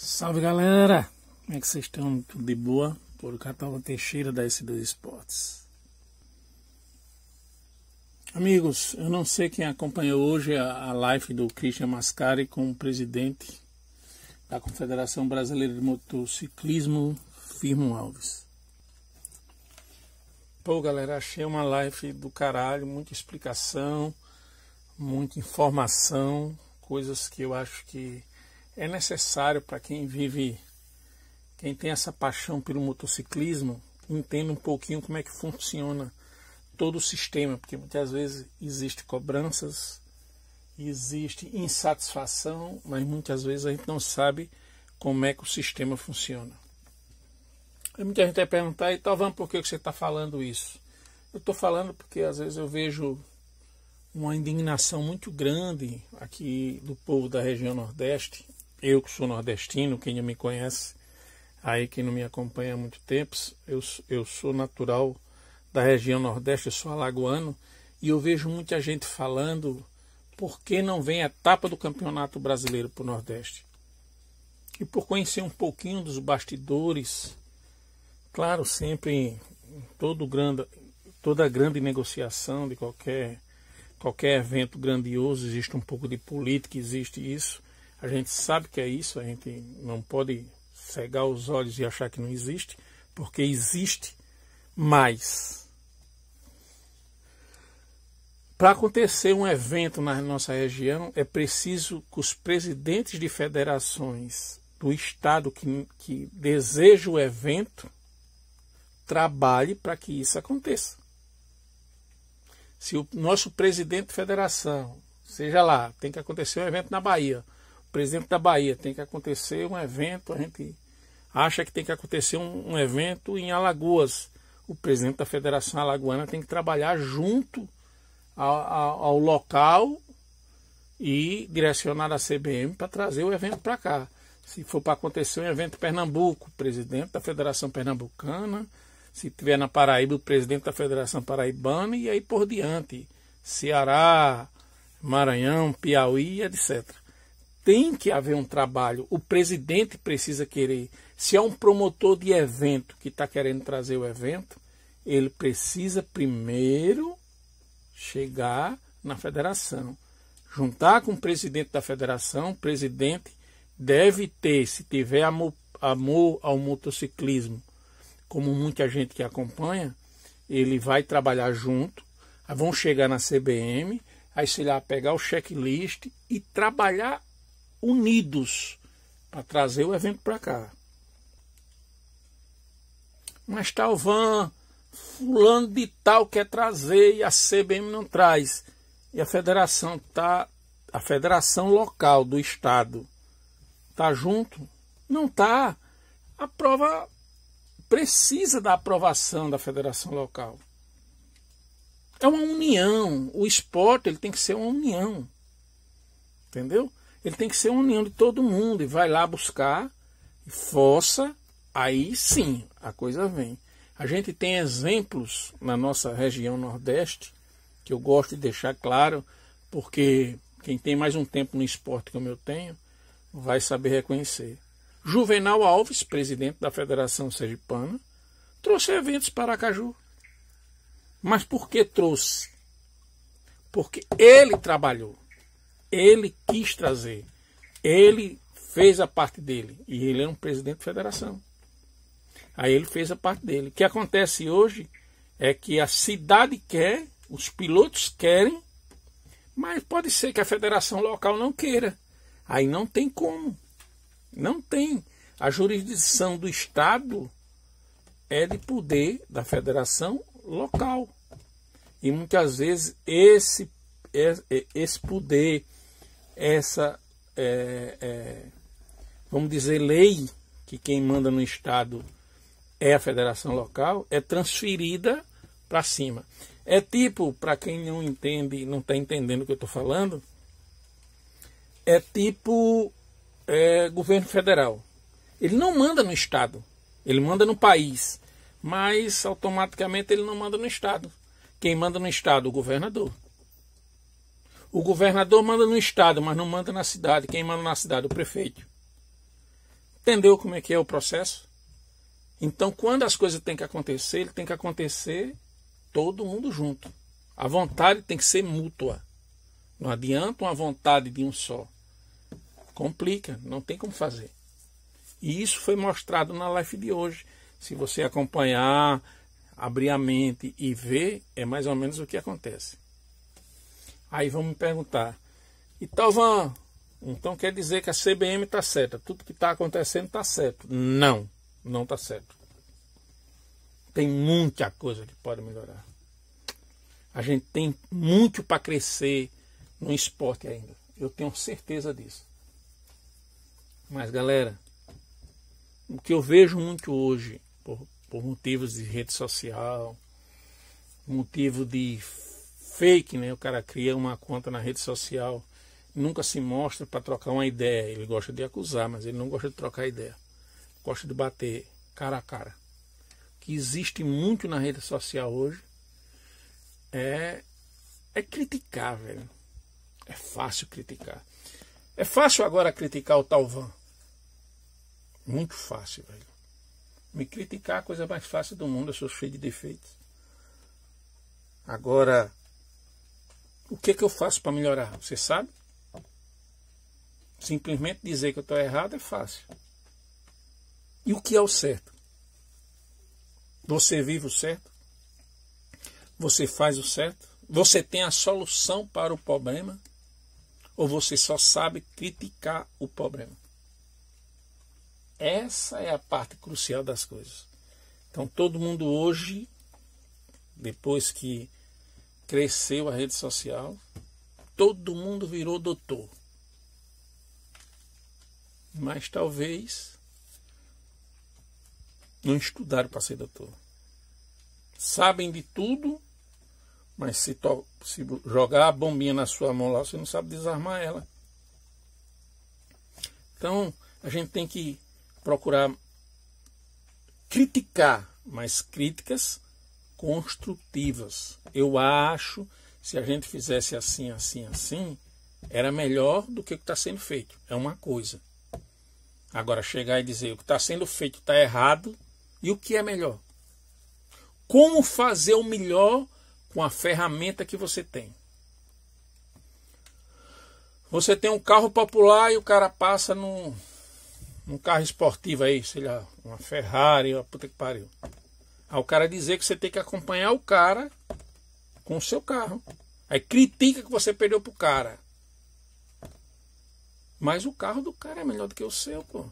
Salve galera! Como é que vocês estão? Tudo de boa? Por Catalão Teixeira da S2 Esportes. Amigos, eu não sei quem acompanhou hoje a, a live do Christian Mascari com o presidente da Confederação Brasileira de Motociclismo, Firmo Alves. Pô, galera, achei uma live do caralho, muita explicação, muita informação, coisas que eu acho que é necessário para quem vive, quem tem essa paixão pelo motociclismo, entenda um pouquinho como é que funciona todo o sistema, porque muitas vezes existe cobranças, existe insatisfação, mas muitas vezes a gente não sabe como é que o sistema funciona. Aí muita gente vai perguntar, então vamos por que você está falando isso? Eu estou falando porque às vezes eu vejo uma indignação muito grande aqui do povo da região Nordeste eu que sou nordestino, quem me conhece, aí quem não me acompanha há muito tempo, eu, eu sou natural da região Nordeste, sou alagoano, e eu vejo muita gente falando por que não vem a etapa do Campeonato Brasileiro para o Nordeste. E por conhecer um pouquinho dos bastidores, claro, sempre todo grande, toda grande negociação de qualquer, qualquer evento grandioso existe um pouco de política, existe isso. A gente sabe que é isso, a gente não pode cegar os olhos e achar que não existe, porque existe, mas para acontecer um evento na nossa região é preciso que os presidentes de federações do estado que, que desejam o evento trabalhe para que isso aconteça. Se o nosso presidente de federação, seja lá, tem que acontecer um evento na Bahia, presidente da Bahia, tem que acontecer um evento, a gente acha que tem que acontecer um, um evento em Alagoas. O presidente da Federação Alagoana tem que trabalhar junto ao, ao, ao local e direcionar a CBM para trazer o evento para cá. Se for para acontecer um evento em Pernambuco, presidente da Federação Pernambucana, se tiver na Paraíba, o presidente da Federação Paraibana e aí por diante. Ceará, Maranhão, Piauí, etc tem que haver um trabalho. O presidente precisa querer. Se é um promotor de evento que está querendo trazer o evento, ele precisa primeiro chegar na federação, juntar com o presidente da federação. O presidente deve ter, se tiver amor, amor ao motociclismo, como muita gente que acompanha, ele vai trabalhar junto. Vão chegar na CBM, aí se lá pegar o checklist e trabalhar unidos para trazer o evento para cá. Mas Talvan, fulano de tal quer trazer e a CBM não traz. E a federação tá, a federação local do estado tá junto? Não tá. A prova precisa da aprovação da federação local. É uma união. O esporte ele tem que ser uma união. Entendeu? Ele tem que ser de todo mundo e vai lá buscar, e força, aí sim a coisa vem. A gente tem exemplos na nossa região Nordeste, que eu gosto de deixar claro, porque quem tem mais um tempo no esporte como eu tenho, vai saber reconhecer. Juvenal Alves, presidente da Federação Sergipana, trouxe eventos para Aracaju. Mas por que trouxe? Porque ele trabalhou. Ele quis trazer. Ele fez a parte dele. E ele é um presidente de federação. Aí ele fez a parte dele. O que acontece hoje é que a cidade quer, os pilotos querem, mas pode ser que a federação local não queira. Aí não tem como. Não tem. A jurisdição do Estado é de poder da federação local. E muitas vezes esse, esse poder essa, é, é, vamos dizer, lei, que quem manda no Estado é a federação local, é transferida para cima. É tipo, para quem não entende, não está entendendo o que eu estou falando, é tipo é, governo federal. Ele não manda no Estado, ele manda no país, mas automaticamente ele não manda no Estado. Quem manda no Estado? O governador. O governador manda no estado, mas não manda na cidade. Quem manda na cidade? O prefeito. Entendeu como é que é o processo? Então, quando as coisas têm que acontecer, ele tem que acontecer todo mundo junto. A vontade tem que ser mútua. Não adianta uma vontade de um só. Complica, não tem como fazer. E isso foi mostrado na live de hoje. Se você acompanhar, abrir a mente e ver, é mais ou menos o que acontece. Aí vamos perguntar, e Talvan, então quer dizer que a CBM está certa, tudo que está acontecendo está certo. Não, não está certo. Tem muita coisa que pode melhorar. A gente tem muito para crescer no esporte ainda. Eu tenho certeza disso. Mas galera, o que eu vejo muito hoje, por, por motivos de rede social, motivo de fake, né? O cara cria uma conta na rede social nunca se mostra para trocar uma ideia. Ele gosta de acusar, mas ele não gosta de trocar ideia. Gosta de bater cara a cara. O que existe muito na rede social hoje é, é criticar, velho. É fácil criticar. É fácil agora criticar o Talvan. Muito fácil, velho. Me criticar é a coisa mais fácil do mundo. Eu sou cheio de defeitos. Agora, o que, é que eu faço para melhorar? Você sabe? Simplesmente dizer que eu estou errado é fácil. E o que é o certo? Você vive o certo? Você faz o certo? Você tem a solução para o problema? Ou você só sabe criticar o problema? Essa é a parte crucial das coisas. Então, todo mundo hoje, depois que cresceu a rede social, todo mundo virou doutor mas talvez não estudaram para ser doutor. Sabem de tudo, mas se, se jogar a bombinha na sua mão lá, você não sabe desarmar ela. Então, a gente tem que procurar criticar, mas críticas construtivas. Eu acho, se a gente fizesse assim, assim, assim, era melhor do que o que está sendo feito. É uma coisa. Agora, chegar e dizer o que está sendo feito está errado e o que é melhor. Como fazer o melhor com a ferramenta que você tem. Você tem um carro popular e o cara passa num, num carro esportivo aí, sei lá, uma Ferrari, uma puta que pariu. Aí o cara dizer que você tem que acompanhar o cara com o seu carro. Aí critica que você perdeu pro cara. Mas o carro do cara é melhor do que o seu, pô.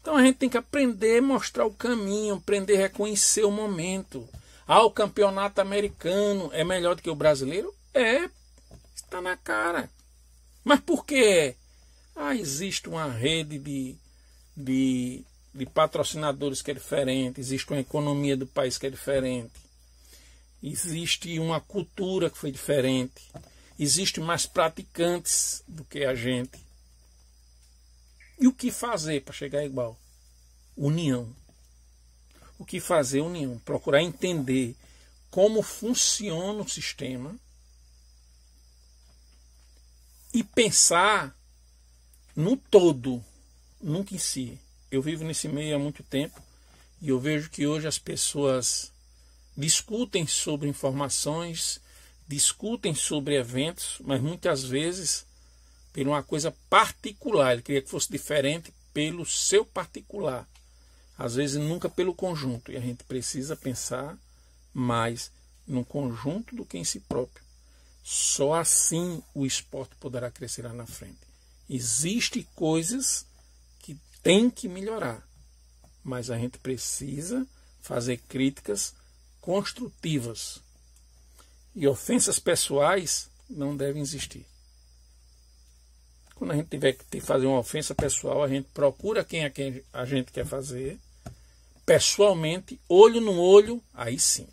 Então a gente tem que aprender mostrar o caminho, aprender a reconhecer o momento. Ah, o campeonato americano é melhor do que o brasileiro? É, está na cara. Mas por quê? Ah, existe uma rede de, de, de patrocinadores que é diferente, existe uma economia do país que é diferente, existe uma cultura que foi diferente, Existem mais praticantes do que a gente. E o que fazer para chegar igual? União. O que fazer? União. Procurar entender como funciona o sistema e pensar no todo, nunca em si. Eu vivo nesse meio há muito tempo e eu vejo que hoje as pessoas discutem sobre informações discutem sobre eventos, mas muitas vezes por uma coisa particular. Ele queria que fosse diferente pelo seu particular. Às vezes nunca pelo conjunto. E a gente precisa pensar mais no conjunto do que em si próprio. Só assim o esporte poderá crescer lá na frente. Existem coisas tem que melhorar, mas a gente precisa fazer críticas construtivas e ofensas pessoais não devem existir. Quando a gente tiver que fazer uma ofensa pessoal, a gente procura quem é quem a gente quer fazer, pessoalmente, olho no olho, aí sim.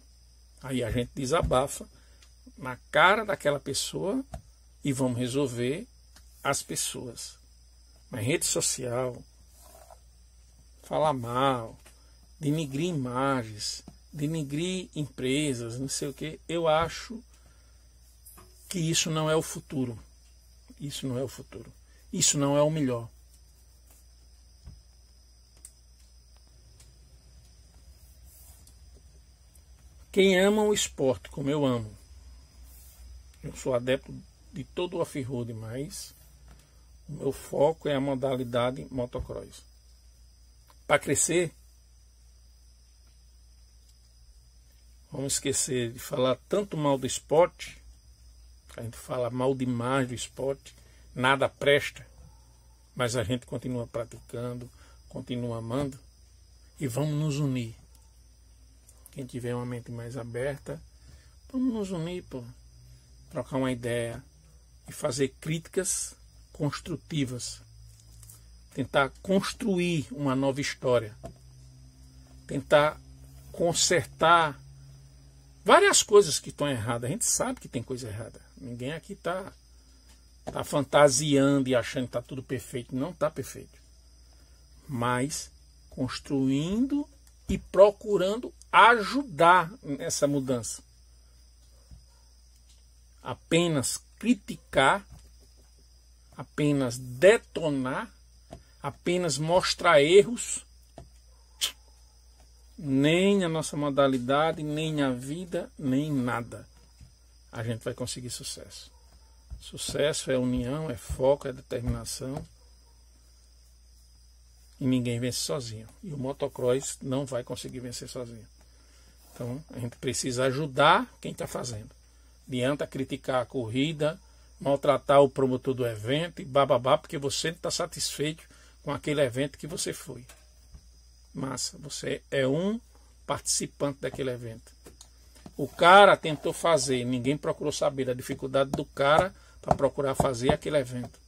Aí a gente desabafa na cara daquela pessoa e vamos resolver as pessoas. Mas rede social, falar mal, denigrir imagens, denigrir empresas, não sei o que. Eu acho que isso não é o futuro. Isso não é o futuro. Isso não é o melhor. Quem ama o esporte, como eu amo, eu sou adepto de todo o off-road, mas o meu foco é a modalidade motocross. Para crescer, vamos esquecer de falar tanto mal do esporte, a gente fala mal demais do esporte, nada presta, mas a gente continua praticando, continua amando. E vamos nos unir. Quem tiver uma mente mais aberta, vamos nos unir, pô. Trocar uma ideia e fazer críticas construtivas. Tentar construir uma nova história. Tentar consertar várias coisas que estão erradas. A gente sabe que tem coisa errada. Ninguém aqui está tá fantasiando e achando que está tudo perfeito. Não está perfeito. Mas construindo e procurando ajudar nessa mudança apenas criticar, apenas detonar, apenas mostrar erros, nem a nossa modalidade, nem a vida, nem nada a gente vai conseguir sucesso. Sucesso é união, é foco, é determinação. E ninguém vence sozinho. E o motocross não vai conseguir vencer sozinho. Então a gente precisa ajudar quem está fazendo adianta criticar a corrida, maltratar o promotor do evento e bababá, porque você não está satisfeito com aquele evento que você foi. Massa, você é um participante daquele evento. O cara tentou fazer, ninguém procurou saber da dificuldade do cara para procurar fazer aquele evento.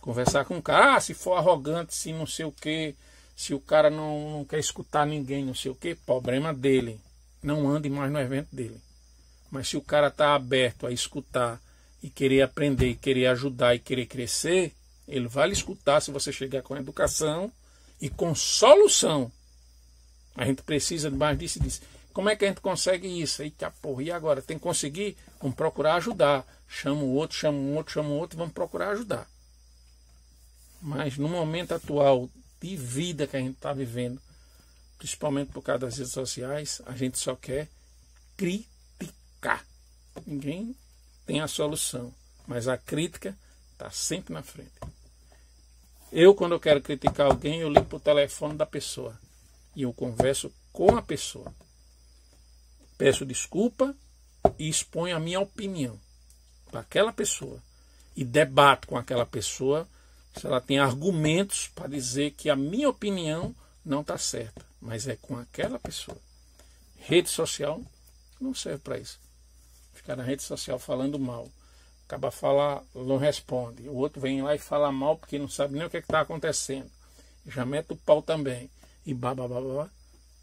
Conversar com o cara, ah, se for arrogante, se não sei o que, se o cara não, não quer escutar ninguém, não sei o que, problema dele. Não ande mais no evento dele. Mas se o cara está aberto a escutar e querer aprender, e querer ajudar e querer crescer, ele vai lhe escutar se você chegar com educação e com solução. A gente precisa de mais disso e disso. Como é que a gente consegue isso? Eita porra, e agora? Tem que conseguir? Vamos procurar ajudar. Chama o outro, chama o outro, chama o outro, vamos procurar ajudar. Mas no momento atual de vida que a gente está vivendo, principalmente por causa das redes sociais, a gente só quer criar cá. Ninguém tem a solução, mas a crítica está sempre na frente. Eu, quando eu quero criticar alguém, eu ligo para o telefone da pessoa e eu converso com a pessoa. Peço desculpa e exponho a minha opinião para aquela pessoa e debato com aquela pessoa se ela tem argumentos para dizer que a minha opinião não está certa, mas é com aquela pessoa. Rede social não serve para isso fica na rede social falando mal. Acaba falar, não responde. O outro vem lá e fala mal porque não sabe nem o que é está acontecendo. Já mete o pau também. E babá.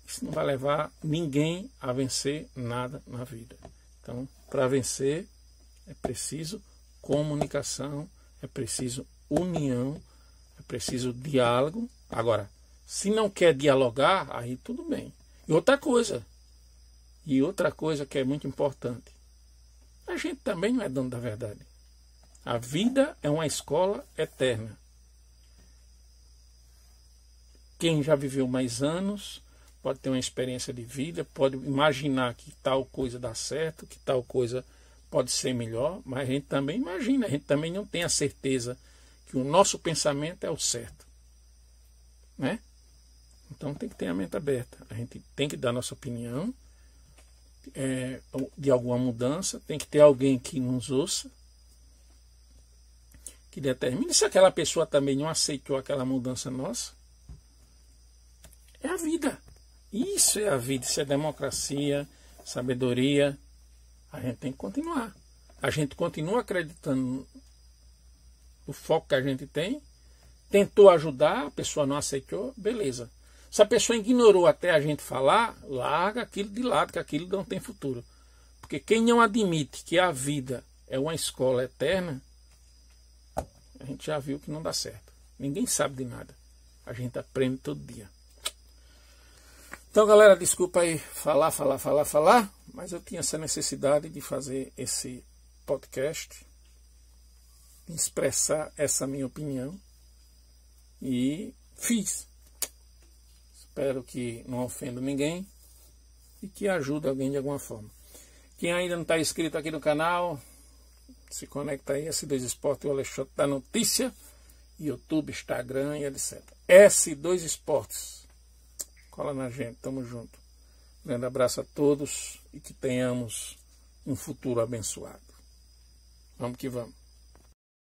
Isso não vai levar ninguém a vencer nada na vida. Então, para vencer, é preciso comunicação, é preciso união, é preciso diálogo. Agora, se não quer dialogar, aí tudo bem. E outra coisa, e outra coisa que é muito importante, a gente também não é dono da verdade. A vida é uma escola eterna. Quem já viveu mais anos pode ter uma experiência de vida, pode imaginar que tal coisa dá certo, que tal coisa pode ser melhor, mas a gente também imagina, a gente também não tem a certeza que o nosso pensamento é o certo. Né? Então tem que ter a mente aberta. A gente tem que dar nossa opinião é, de alguma mudança, tem que ter alguém que nos ouça, que determine se aquela pessoa também não aceitou aquela mudança nossa. É a vida. Isso é a vida, isso é democracia, sabedoria. A gente tem que continuar. A gente continua acreditando no foco que a gente tem, tentou ajudar, a pessoa não aceitou, beleza. Se a pessoa ignorou até a gente falar, larga aquilo de lado, que aquilo não tem futuro. Porque quem não admite que a vida é uma escola eterna, a gente já viu que não dá certo. Ninguém sabe de nada. A gente aprende todo dia. Então, galera, desculpa aí falar, falar, falar, falar, mas eu tinha essa necessidade de fazer esse podcast, expressar essa minha opinião e fiz. Espero que não ofenda ninguém. e que ajude alguém de alguma forma. Quem ainda não está inscrito aqui no canal, se conecta aí, S2 Esporte, o Alexandre da Notícia, YouTube, Instagram e etc. S2 Esportes. Cola na gente, tamo junto. Grande abraço a todos e que tenhamos um futuro abençoado. Vamos que vamos.